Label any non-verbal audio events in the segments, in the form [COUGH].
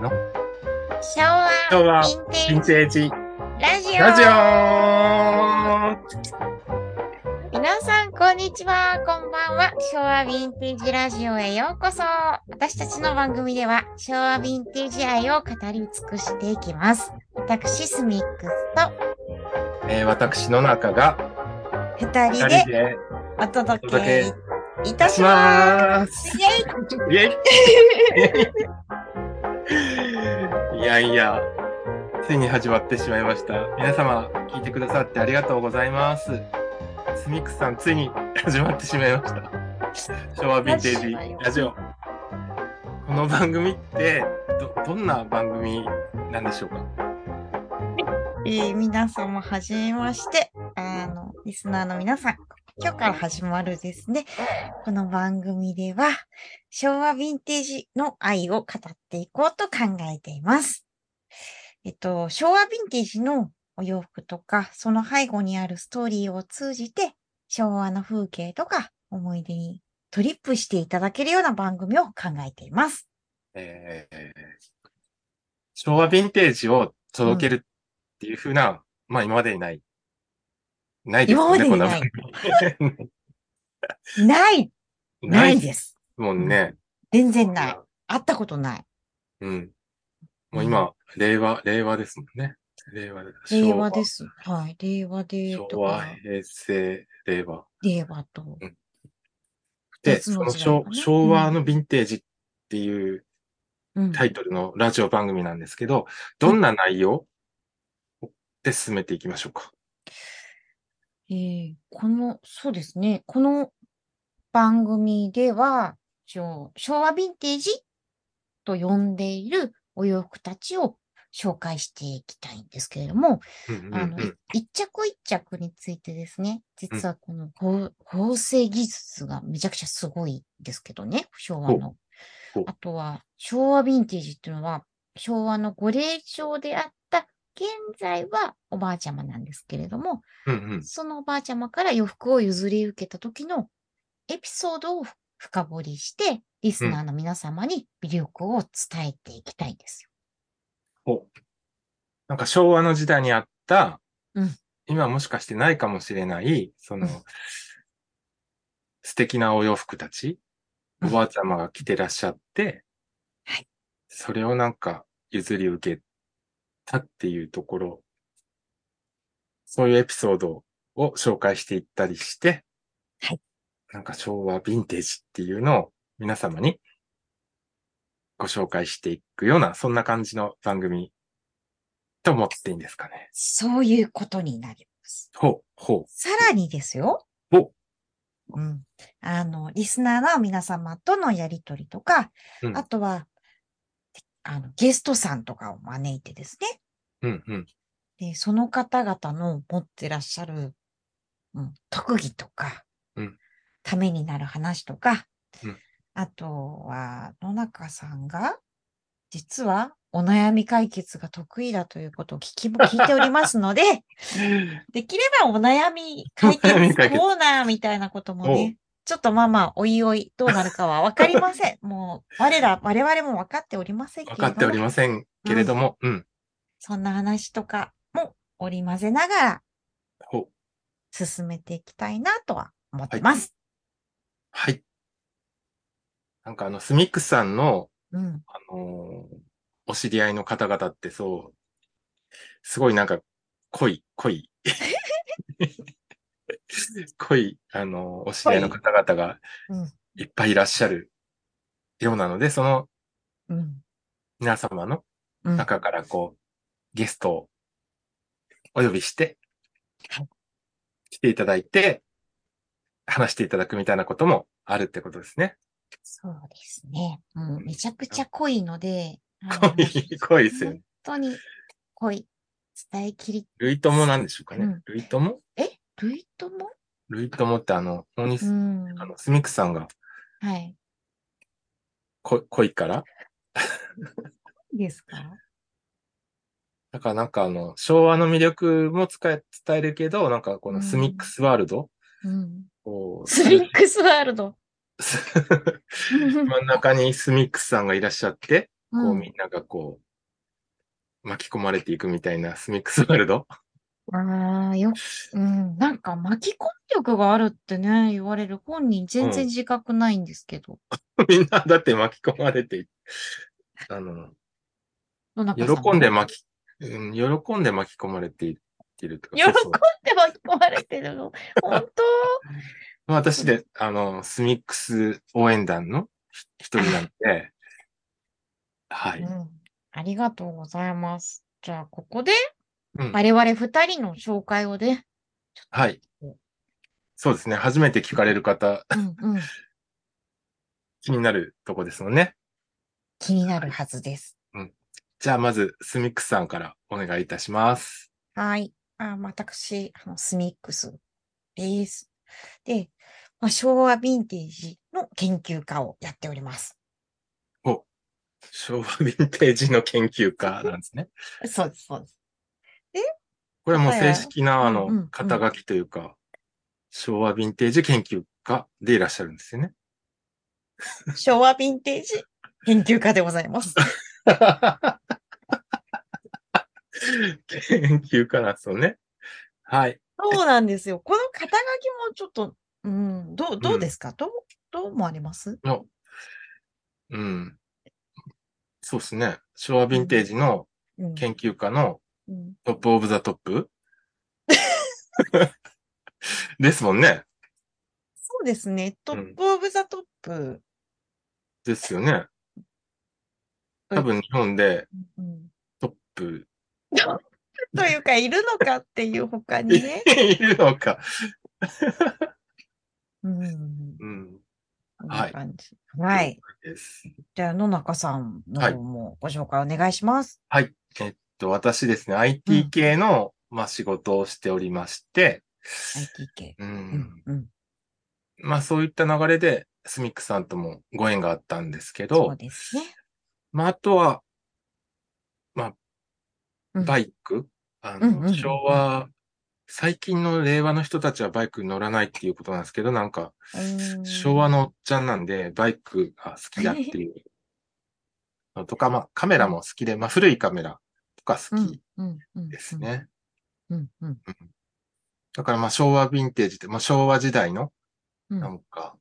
の？昭和ヴィンテージラジオラジオ皆さん、こんにちは。こんばんは。昭和ヴィンテージラジオへようこそ。私たちの番組では、昭和ヴィンテージ愛を語り尽くしていきます。私、スミックスとえー私の中が二二人でお届けけいたししま。す。イェイイェイ [LAUGHS] いやいや、ついに始まってしまいました。皆様、聞いてくださってありがとうございます。スミックスさん、ついに始まってしまいました。昭和ヴィンテージラジオ。この番組って、ど、どんな番組なんでしょうか？えー皆様、はじめまして。あの、リスナーの皆さん、今日から始まるですね。この番組では、昭和ヴィンテージの愛を語っていこうと考えています。えっと、昭和ヴィンテージのお洋服とか、その背後にあるストーリーを通じて、昭和の風景とか思い出にトリップしていただけるような番組を考えています。えー昭和ヴィンテージを届けるっていう風な、まあ今までにない。[LAUGHS] ないですよね、今までにないこんな番組ないなないいです。もんね。全然ない。会ったことない。うん。もう今、令和、令和ですもんね。令和で。令和で。す。はい。令和で昭と和、か、平成、令和。令和と。で、その昭昭和のヴィンテージっていううんタイトルのラジオ番組なんですけど、どんな内容で進めていきましょうか？えーこの、そうですね。この番組では、昭和ヴィンテージと呼んでいるお洋服たちを紹介していきたいんですけれども、あの、うん一着一着についてですね、実はこの縫縫製技術がめちゃくちゃすごいですけどね、昭和の。あとは、昭和ヴィンテージっていうのは、昭和のご霊長であった、現在はおばあちゃまなんですけれども、うんうん。そのおばあちゃまから洋服を譲り受けた時のエピソードを深掘りして、リスナーの皆様に魅力を伝えていきたいんですよ。ほうなんか昭和の時代にあった、うん。今もしかしてないかもしれない、その、うん。素敵なお洋服たち、おうん。ばあちゃまが着てらっしゃって、はい。それをなんか譲り受けたっていうところ、そういうエピソードを紹介していったりして、はいなんか昭和ヴィンテージっていうのを皆様にご紹介していくような、そんな感じの番組と思っていいんですかね。そういうことになります。ほう、ほさらにですよ。う、ほうん。あの、リスナーの皆様とのやりとりとか、う。うんあ、とは、あの、ゲストさんとかを招いてですね。うん、うん。で、その方々の持ってらっしゃる、うん、特技とか、うんためになる話とか、うんあとは、野中さんが、実はお悩み解決が得意だということを聞きも聞いておりますので、[LAUGHS] できればお悩み解決コーナーみたいなこともね、ちょっとまあまあ、おいおい、どうなるかはわかりません。もう、我ら、我々も分かっておりませんけれども。わかっておりませんけれども、うん。そんな話とかも織り交ぜながら。進めていきたいなとは思ってます。はい。なんかあの、スミックスさんの、うん。あのーお知り合いの方々ってそう、すごいなんか、濃い、濃い。[LAUGHS] 濃い、あのーお知り合いの方々がうん。いっぱいいらっしゃるようなので、そのうん。皆様のうん。中からこう、ゲストをお呼びしてはい、来ていただいて、話していただくみたいなこともあるってことですね。そうですね。うん。めちゃくちゃ濃いので、濃い、濃いですよね。本当に濃い。伝えきり、類友なんでしょうかね。うん類友？え？類とも類友ってあの、大西、うん。あの、スミックさんがはい。こ濃いから？[LAUGHS] ですか？だからなんかあの、昭和の魅力も使え、伝えるけど、なんかこのスミックスワールド、うん。こう、スミックスワールド。[LAUGHS] 真ん中にスミックスさんがいらっしゃって、うんこうみんながこう、巻き込まれていくみたいなスミックスワールド。ああ、よ、うん、なんか巻き込み力があるってね、言われる本人全然自覚ないんですけど。[LAUGHS] みんなだって巻き込まれてい、あの、喜んでも巻き、うん、喜んで巻き込まれていってるとか。喜んで巻き込まれてるの？本まあ私で、あの、スミックス応援団の一人なんで、はい。当うん。ありがとうございます。じゃあ、ここでうん我々二人の紹介をね。はい。そうですね。初めて聞かれる方、うんうん。気になるとこですもんね。気になるはずです。じゃあまず、スミックスさんからお願いいたします。はい。あ私、あの、スミックスです。で、まあ、昭和ヴィンテージの研究家をやっております。昭和ヴィンテージの研究家なんですね。[LAUGHS] そうです、そうです。これはもう正式な、あうんうんうんの、肩書きというか、昭和ヴィンテージ研究家でいらっしゃるんですよね。昭和ヴィンテージ研究家でございます。[LAUGHS] 研究家なんですよね。はい。そうなんですよ。この肩書きもちょっと、うん、どう、どうですか、どう、どう思われます？のうん。そうですね。昭和ヴィンテージのうん。研究家のうん top of the top？ですもんね。そうですね。 top of the top。ですよね。多分日本でうん、トップというか、いるのかっていう他にね。[LAUGHS] いるのか。[LAUGHS] うん。うん。はない。はい。じゃあ、野中さんのはい方もご紹介お願いします。はい。えっと、私ですね、IT 系の、まあ、仕事をしておりまして、IT 系。う。うんん。うん。まあ、そういった流れで、スミックさんともご縁があったんですけどそう、ですね。まあ、あとは、うん。バイク、あの、昭和、最近の令和の人たちはバイクに乗らないっていうことなんですけど、なんか、うん。昭和のおっちゃんなんで、バイクが好きだっていう。のとか、まあ、カメラも好きで、まあ、古いカメラとか好き。です。ね。だから、まあ、昭和ヴィンテージって、まあ、昭和時代の、うん。なんか、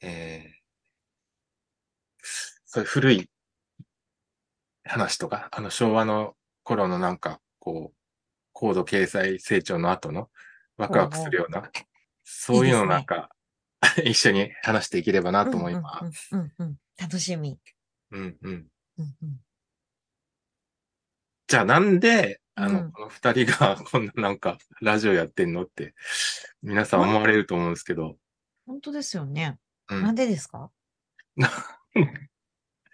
えー、そういう古い話とか、あの、昭和の頃のなんか、こう、高度経済成長の後のワクワクするような、そういうのをなんか、[LAUGHS] 一緒に話していければなと思います。うん。うん。うん。楽しみ。うんうん。うん。うん。じゃあなんで、あの、うんこの二人が [LAUGHS] こんななんか、ラジオやってんのって、皆さん思われると思うんですけど、本当ですよね。うんなんでですか？[LAUGHS]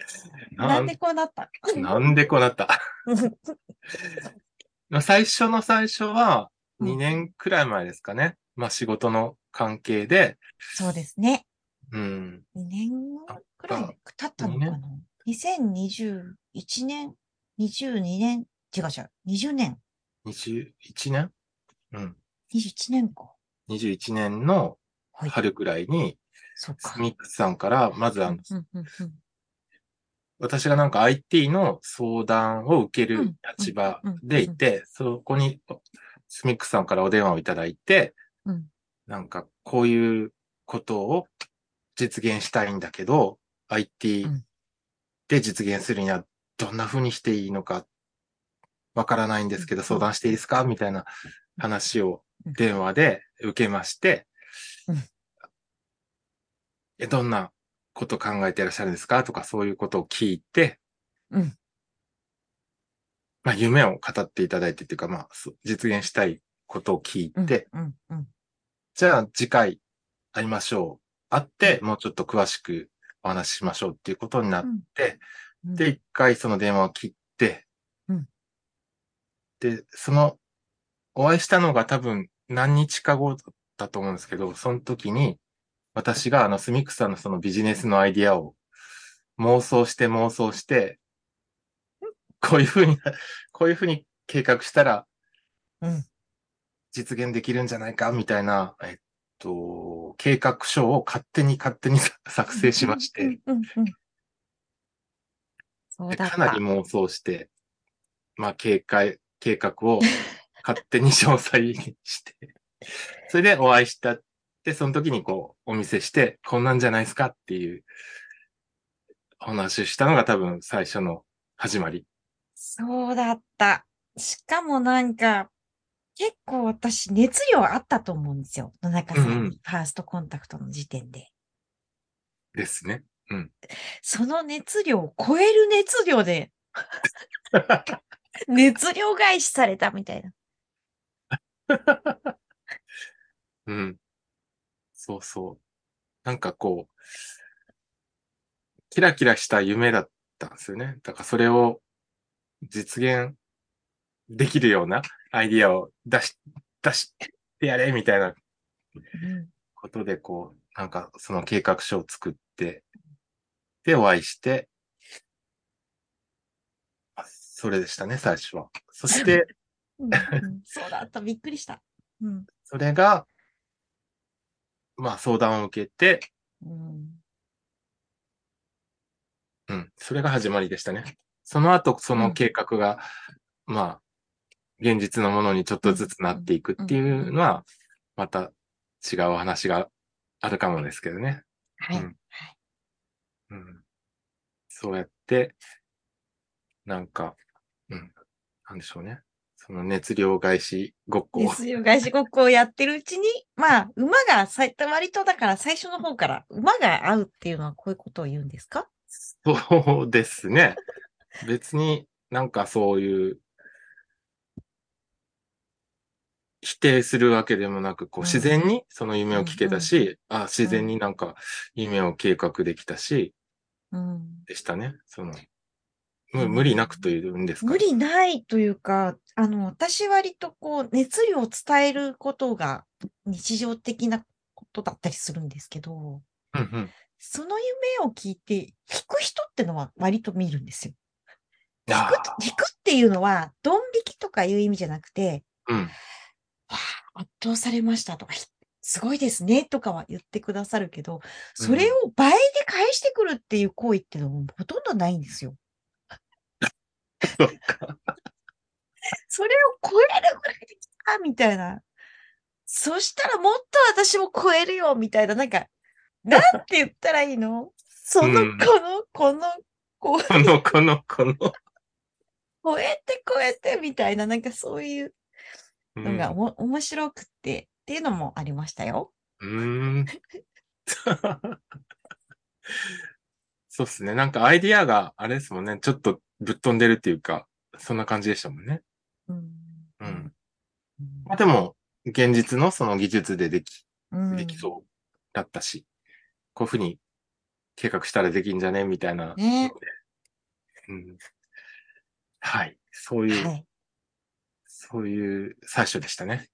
[LAUGHS] ななんでこうなった [LAUGHS] なんでこうなった？[LAUGHS] まあ最初の最初は、うん2年くらい前ですかね。まあ仕事の関係で、そうですね。うん。2年くらい経ったのかな ?2021 年、22年、違う違う、20年、21年？うん。21年か。21年のはい。春くらいに、そうか。スミックさんから、まずあの、うんうんうん私がなんか IT の相談を受ける立場でいて、そこにスミックさんからお電話をいただいて、うん。なんかこういうことを実現したいんだけど、IT うん。で実現するにはどんな風にしていいのかわからないんですけどうん相談していいですか？みたいな話を電話で受けましてうん、えどんなこと考えていらっしゃるんですか？とかそういうことを聞いて、うん。まあ夢を語っていただいてっていうか、まあ実現したいことを聞いうん。て、うんうん。じゃあ次回会いましょう。会って、もうちょっと詳しくお話ししましょうっていうことになって、うん。で、一回その電話を切って、うん。で、その、お会いしたのが多分何日か後だったと思うんですけど、その時に、私があのスミックさんのそのビジネスのアイディアを妄想して妄想して、こういうふうに、こういうふうに計画したらうん。実現できるんじゃないか？みたいな、えっと、計画書を勝手に勝手に作成しまして。かなり妄想して、まあ、計画、計画を勝手に詳細にして、それでお会いしたって、その時にこう、お見せして、こんなんじゃないですかっていう、お話をしたのが多分最初の始まり。そうだった。しかもなんか、結構私熱量あったと思うんですよ。野中さんに、うんうんファーストコンタクトの時点で。ですね。その熱量を超える熱量で、[LAUGHS] 熱量返しされたみたいな。[LAUGHS] うん。そうそう。なんかこう、キラキラした夢だったんですよね。だからそれを実現できるようなアイディアを出し、出してやれみたいなうんことで、こう、なんかその計画書を作って、で、お会いして、あそれでしたね、最初は。そして、うんうんそうだった。びっくりした。うん。それが、まあ相談を受けて、うん。うん。それが始まりでしたね。その後、その計画が、まあ、現実のものにちょっとずつなっていくっていうのは、また違うお話があるかもですけどね。はい。うんうん。そうやって、なんか、うん。なんでしょうね。その熱量返しごっこを。ですよ。外資ごっこをやってるうちに、まあ、馬がさい、割とだから最初の方から馬が合うっていうのはこういうことを言うんですか？そうですね。別になんかそういう、否定するわけでもなく、こううん自然にその夢を聞けたし、あ自然になんか夢を計画できたし、うん。でしたね。その、無理なくというんですか？無理ないというか、あの、私割とこう、熱量を伝えることが日常的なことだったりするんですけど、うんうん。その夢を聞いて、引く人ってのは割と見るんですよ。引あくと、引くっていうのは、ドン引きとかいう意味じゃなくて、ーうん。わあ圧倒されましたとか、ひすごいですねとかは言ってくださるけど、それを倍で返してくるっていう行為っていうのはほとんどないんですよ。そっか。それを超えるぐらいできたみたいな。そしたらもっと私も超えるよみたいな、なんか、なんて言ったらいいの？その、うんこの、この、この、この、この。超えて超えてみたいな、なんかそういううんのがおも、面白くってっていうのもありましたよ。うーん。[LAUGHS] そうっすね。なんかアイディアが、あれですもんね。ちょっとぶっ飛んでるっていうか、そんな感じでしたもんね。うん。うん。まあでも、現実のその技術ででき、うん。できそうだったし、こういうふうに計画したらできんじゃねみたいな。ねうん。はい。そういう、はい。そういう最初でしたね。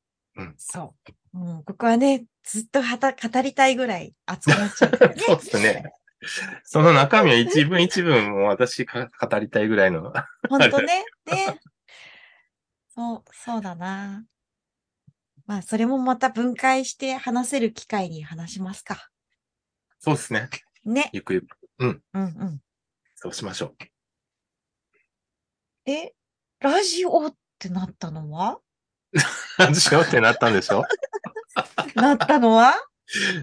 そう。うん、ここはね、ずっとはた語りたいぐらい熱くなっちゃうね。[LAUGHS] そうですね。[LAUGHS] その中身を一文一文も私か語りたいぐらいの。ほんとね。[LAUGHS] ね。そう、そうだな。まあ、それもまた分解して話せる機会に話しますか。そうですね。ね。ゆくゆく、うんうん。そうしましょう。え、ラジオってなったのは？何しようってなったんでしょ？[LAUGHS] なったのは？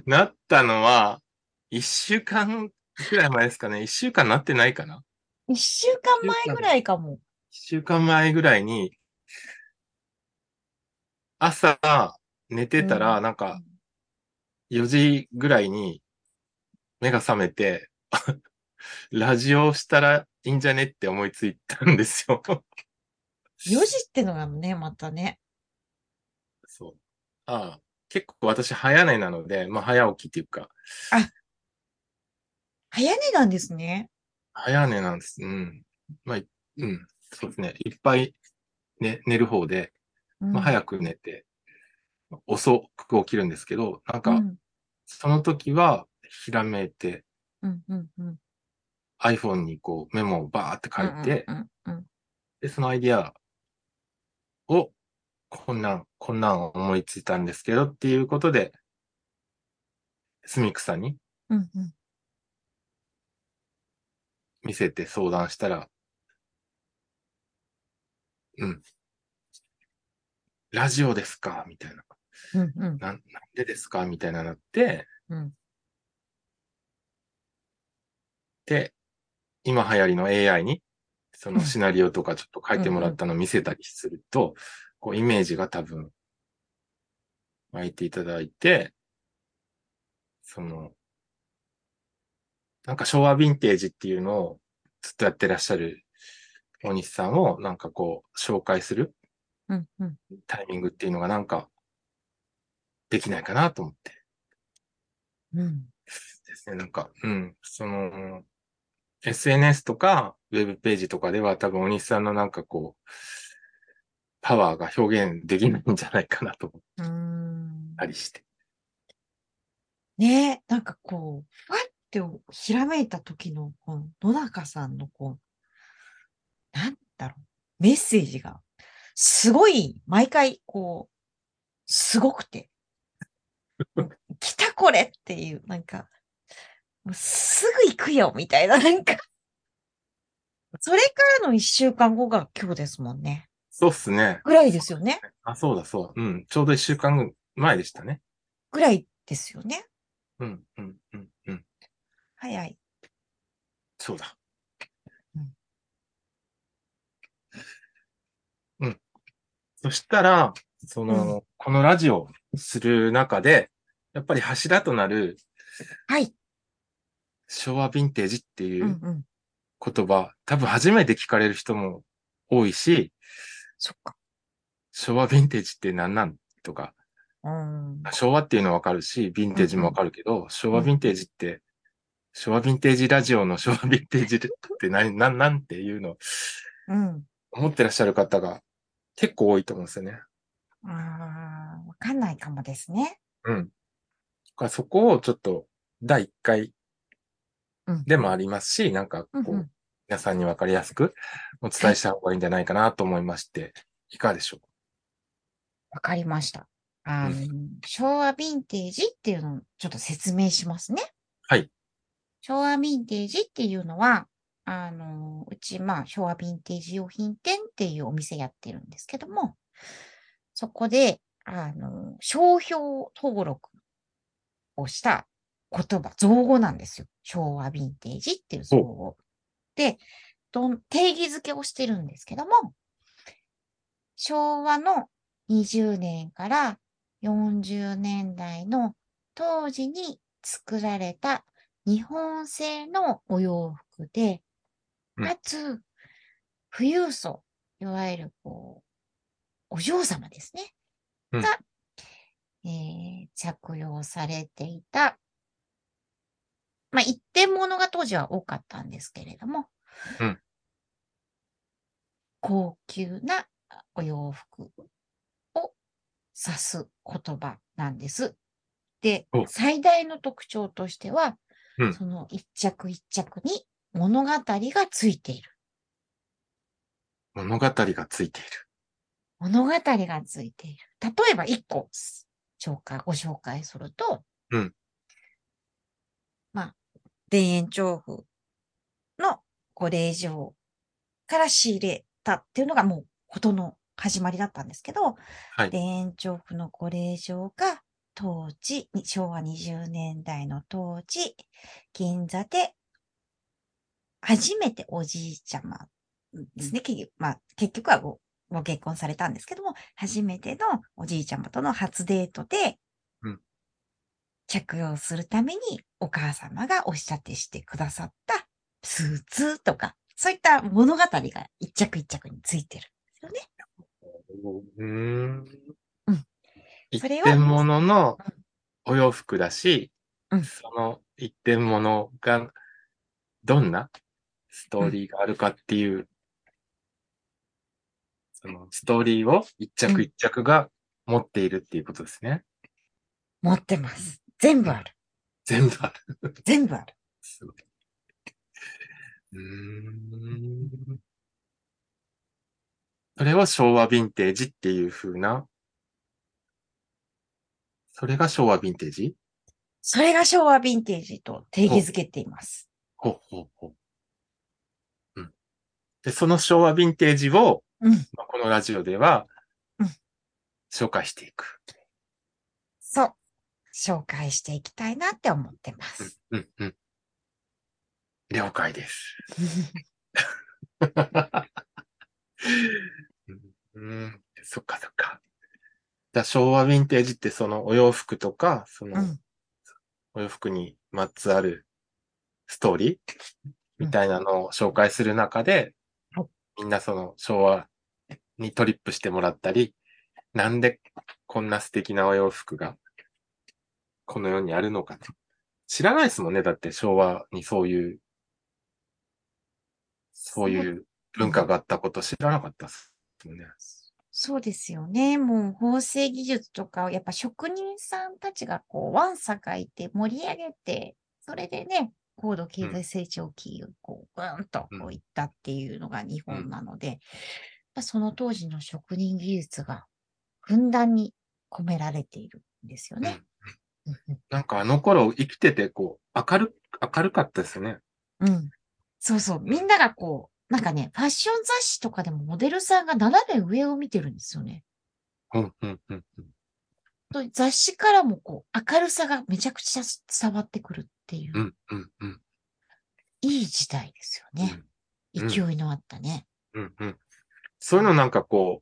なったのは、一週間ぐらい前ですかね。一週間なってないかな。一週間前ぐらいかも。一週間前ぐらいに、朝、寝てたら、うんなんか、4時ぐらいに、目が覚めて、[LAUGHS] ラジオしたらいいんじゃねって思いついたんですよ。4時ってのがね、またね。そう。ああ、結構私早寝なので、まあ早起きっていうか、早寝なんですね。早寝なんです。うん。まあ、いうん。そうですね。いっぱい、ね、寝る方で、うん、まあ早く寝て、遅く起きるんですけど、なんか、うん、その時は、ひらめいて、うん、うん、うん。iPhone にこうメモをバーって書いて、うん、うん、うん。で、そのアイディアを、こんなん、こんなん思いついたんですけどっていうことで、スミックさんにうん、うん。見せて相談したら、うん。ラジオですか？みたいな。うんうん。なん、なんでですか？みたいななって、うん。で、今流行りの AI に、そのうんシナリオとかちょっと書いてもらったのを見せたりすると、こうイメージが多分、湧いていただいて、その、なんか昭和ヴィンテージっていうのをずっとやってらっしゃる大西さんをなんかこう紹介する。タイミングっていうのがなんかできないかなと思ってうん。ですね。なんか、うん、その、SNS とかウェブページとかでは多分大西さんのなんかこう、パワーが表現できないんじゃないかなと思っうーん。たりして。ねえ、なんかこう、ふわってひらめいた時の、この野中さんのこう、なんだろう、メッセージが、すごい、毎回、こう、すごくて、[LAUGHS] 来たこれっていう、なんか、すぐ行くよ、みたいな、なんか、それからの一週間後が今日ですもんね。そうっすね。ぐらいですよね。あ、そうだそう。うん。ちょうど一週間前でしたね。ぐらいですよね。うん、うん、うん、うん。早い。そうだ。うん。うん。そしたら、その、このラジオする中で、やっぱり柱となるはい。昭和ヴィンテージってうんいううん。言葉、多分初めて聞かれる人も多いし、そっか。昭和ヴィンテージって何なんとか、うん。昭和っていうのわかるし、ヴィンテージもわかるけど、昭和ヴィンテージって、昭和ヴィンテージラジオの昭和ヴィンテージって何、なん、なんていうの？うん。思ってらっしゃる方が結構多いと思うんですよね。ああ、わかんないかもですね。うん。そこをちょっと第1回うん。でもありますし、なんかこう、うんうん皆さんにわかりやすくお伝えした方がいいんじゃないかなと思いまして、いかがでしょわかりました。あの、う昭和ヴィンテージっていうのをちょっと説明しますね。はい。昭和ヴィンテージっていうのは、あの、うち、まあ、昭和ヴィンテージ用品店っていうお店やってるんですけども、そこで、あの、商標登録をした言葉、造語なんですよ。昭和ヴィンテージっていう造語。で、ど定義づけをしてるんですけども、昭和の20年から40年代の当時に作られた日本製のお洋服で、うんかつ、富裕層、いわゆるこう、お嬢様ですね。うんが、えー着用されていた、まあ、一点物が当時は多かったんですけれども、うん高級なお洋服を指す言葉なんです。でお、最大の特徴としては、うんその一着一着に物語がついている。う。物語がついている。物語がついている。例えば一個、紹介、ご紹介すると、うんまあ、田園調布のご令嬢から仕入れたっていうのがもうことの始まりだったんですけど、はい田園調布のご令嬢が当時、に昭和20年代の当時、銀座で初めておじいちゃまですね。結局まあ、結局はごご結婚されたんですけども、初めてのおじいちゃまとの初デートでうん、着用するためにお母様がお仕立てしてくださったスーツとか、そういった物語が一着一着についてるんですよね。うーん。うん一点物のお洋服だし、うんその一点物がどんなストーリーがあるかっていう、そのストーリーを一着一着が持っているっていうことですね。持ってます。全部ある。全部ある。全部ある。すごい。うーん。それを昭和ヴィンテージっていう風な、それが昭和ヴィンテージ？それが昭和ヴィンテージと定義づけています。ほうほうほう。で、その昭和ヴィンテージを、うん。まあこのラジオではうん、紹介していく。そう。紹介していきたいなって思ってます。うん、うん。了解です。[LAUGHS] うん、うんそっかそっか。じゃあ昭和ヴィンテージってそのお洋服とか、そのうん。お洋服にまつわるストーリーみたいなのを紹介する中で、はいみんなその昭和にトリップしてもらったり、なんでこんな素敵なお洋服がこの世にあるのかと。知らないですもんね。だって昭和にそういう、そういう文化があったこと知らなかったですもんね。そうですよね。もう縫製技術とかをやっぱ職人さんたちがこう、わんさかいて盛り上げて、それでね、高度経済成長期をこう、ぐーんとこういったっていうのが日本なので、その当時の職人技術がふんだんに込められているんですよね。なんかあの頃生きててこう、明る、明るかったですね。うん。うん。そうそう。みんながこう、なんかね、ファッション雑誌とかでもモデルさんが斜め上を見てるんですよね。うん、うん、うん。うんと雑誌からもこう、明るさがめちゃくちゃ伝わってくるっていう、うん、うん、うん。いい時代ですよね。うん勢いのあったね。うん、うん。そういうのなんかこ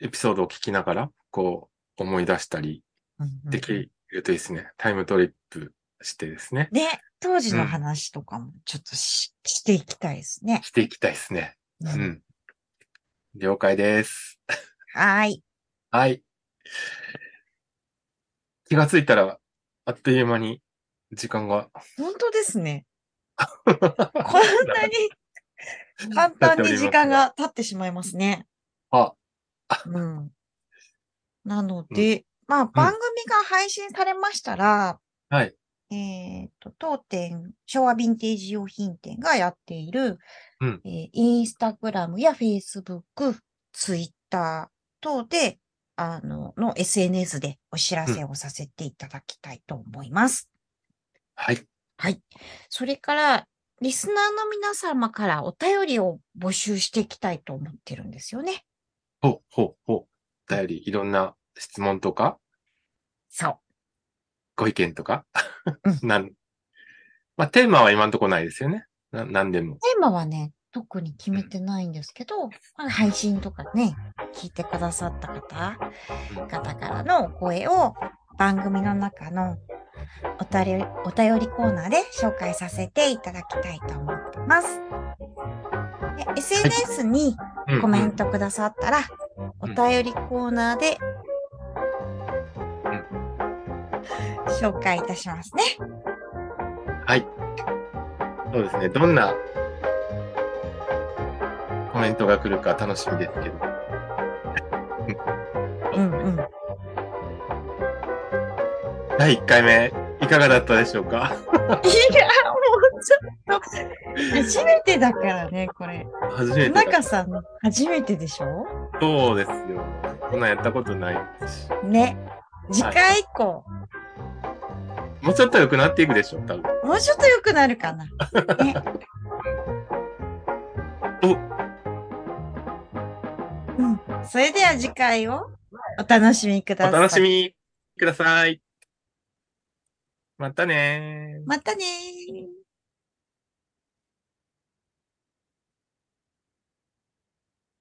う、エピソードを聞きながら、こう、思い出したりうんうんできるといいですね。タイムトリップしてですね。ね、当時のうん話とかもちょっとし,、していきたいですね。していきたいですね。ううんん。了解です。はーい。はい。気がついたら、あっという間に時間が。本当ですね。[LAUGHS] こんなに簡単に時間が経ってしまいますね。あ、うん。なので、まあ、番組が配信されましたら、はい。えっ、と、当店、昭和ヴィンテージ用品店がやっている、うんえーインスタグラムやフェイスブック、ツイッター等で、あの、の SNS でお知らせをさせていただきたいと思います。はい。はい。それから、リスナーの皆様からお便りを募集していきたいと思ってるんですよね。ほう、ほう、ほう。お便り、いろんな質問とか、そう。ご意見とか、う [LAUGHS] なん、まあ、テーマは今んとこないですよね。な、なんでも。テーマはね、特に決めてないんですけど、まあ配信とかね、聞いてくださった方、方からのお声を番組の中のおたりお便りコーナーで紹介させていただきたいと思ってます。で SNS にうんコメントくださったら、お便りコーナーで紹介いたしますね。はい。そうですね。どんなコメントが来るか楽しみですけど。[LAUGHS] うんうん。第1回目、いかがだったでしょうか？いや、もうちょっと、初めてだからね、これ。初めてだ。中さん、初めてでしょ？そうですよ。こんなんやったことないし。ね。次回以降、もうちょっと良くなっていくでしょう、多分。もうちょっと良くなるかな。[LAUGHS] ね。うん。それでは次回をお楽しみください。お楽しみください。またねー。またねー。